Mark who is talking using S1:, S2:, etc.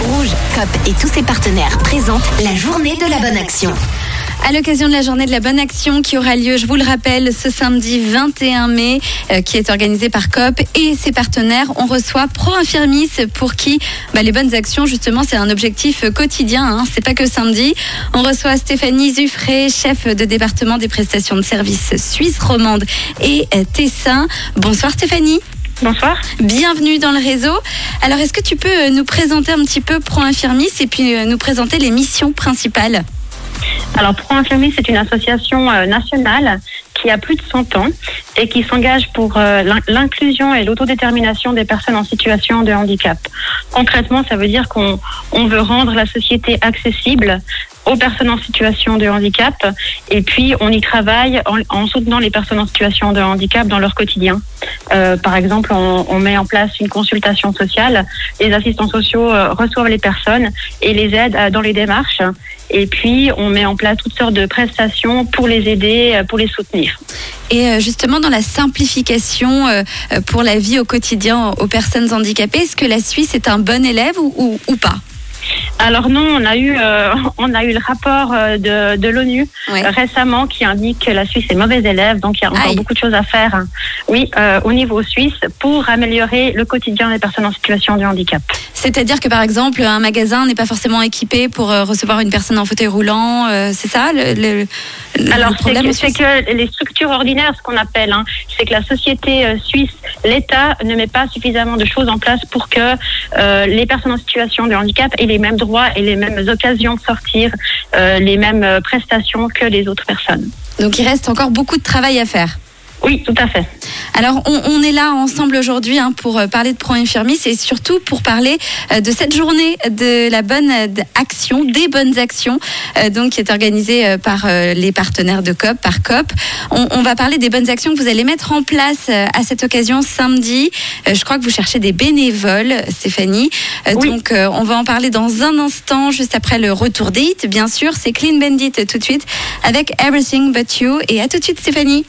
S1: Rouge, COP et tous ses partenaires présentent la journée de la bonne action.
S2: À l'occasion de la journée de la bonne action qui aura lieu, je vous le rappelle, ce samedi 21 mai, euh, qui est organisé par COP et ses partenaires, on reçoit Pro Infirmis pour qui bah, les bonnes actions, justement, c'est un objectif quotidien. Hein, c'est pas que samedi. On reçoit Stéphanie Zuffré, chef de département des prestations de services suisse romande et euh, Tessin. Bonsoir Stéphanie.
S3: Bonsoir.
S2: Bienvenue dans le réseau. Alors, est-ce que tu peux euh, nous présenter un petit peu Pro Infirmis et puis euh, nous présenter les missions principales?
S3: Alors, Pro Infirmis, c'est une association euh, nationale qui a plus de 100 ans et qui s'engage pour l'inclusion et l'autodétermination des personnes en situation de handicap. Concrètement, ça veut dire qu'on on veut rendre la société accessible aux personnes en situation de handicap et puis on y travaille en, en soutenant les personnes en situation de handicap dans leur quotidien. Euh, par exemple, on, met en place une consultation sociale. Les assistants sociaux euh, reçoivent les personnes et les aident euh, dans les démarches. Et puis, on met en place toutes sortes de prestations pour les aider, pour les soutenir.
S2: Et justement, dans la simplification pour la vie au quotidien aux personnes handicapées, est-ce que la Suisse est un bon élève ou pas?
S3: Alors non, on a eu, euh, on a eu le rapport euh, de, de l'ONU euh, récemment qui indique que la Suisse est mauvais élève, donc il y a encore
S2: Aïe.
S3: beaucoup de choses à faire. hein. Oui, euh, au niveau suisse pour améliorer le quotidien des personnes en situation de handicap.
S2: C'est-à-dire que par exemple, un magasin n'est pas forcément équipé pour euh, recevoir une personne en fauteuil roulant, euh, c'est ça le, le- le
S3: Alors c'est
S2: problème
S3: que, les structures ordinaires, ce qu'on appelle, hein, c'est que la société euh, suisse, l'État ne met pas suffisamment de choses en place pour que euh, les personnes en situation de handicap aient les mêmes droits et les mêmes occasions de sortir, les mêmes prestations que les autres personnes.
S2: Donc il reste encore beaucoup de travail à faire.
S3: Oui, tout à fait.
S2: Alors, on, on est là ensemble aujourd'hui hein, pour euh, parler de Pro Infirmis et surtout pour parler euh, de cette journée de la bonne action, des bonnes actions, euh, donc qui est organisée par euh, les partenaires de COP, par COP. On, on va parler des bonnes actions que vous allez mettre en place à cette occasion samedi. Je crois que vous cherchez des bénévoles, Stéphanie.
S3: Oui.
S2: Donc, on va en parler dans un instant, juste après le retour des hits, bien sûr. C'est Clean Bandit tout de suite avec Everything But You. Et à tout de suite, Stéphanie.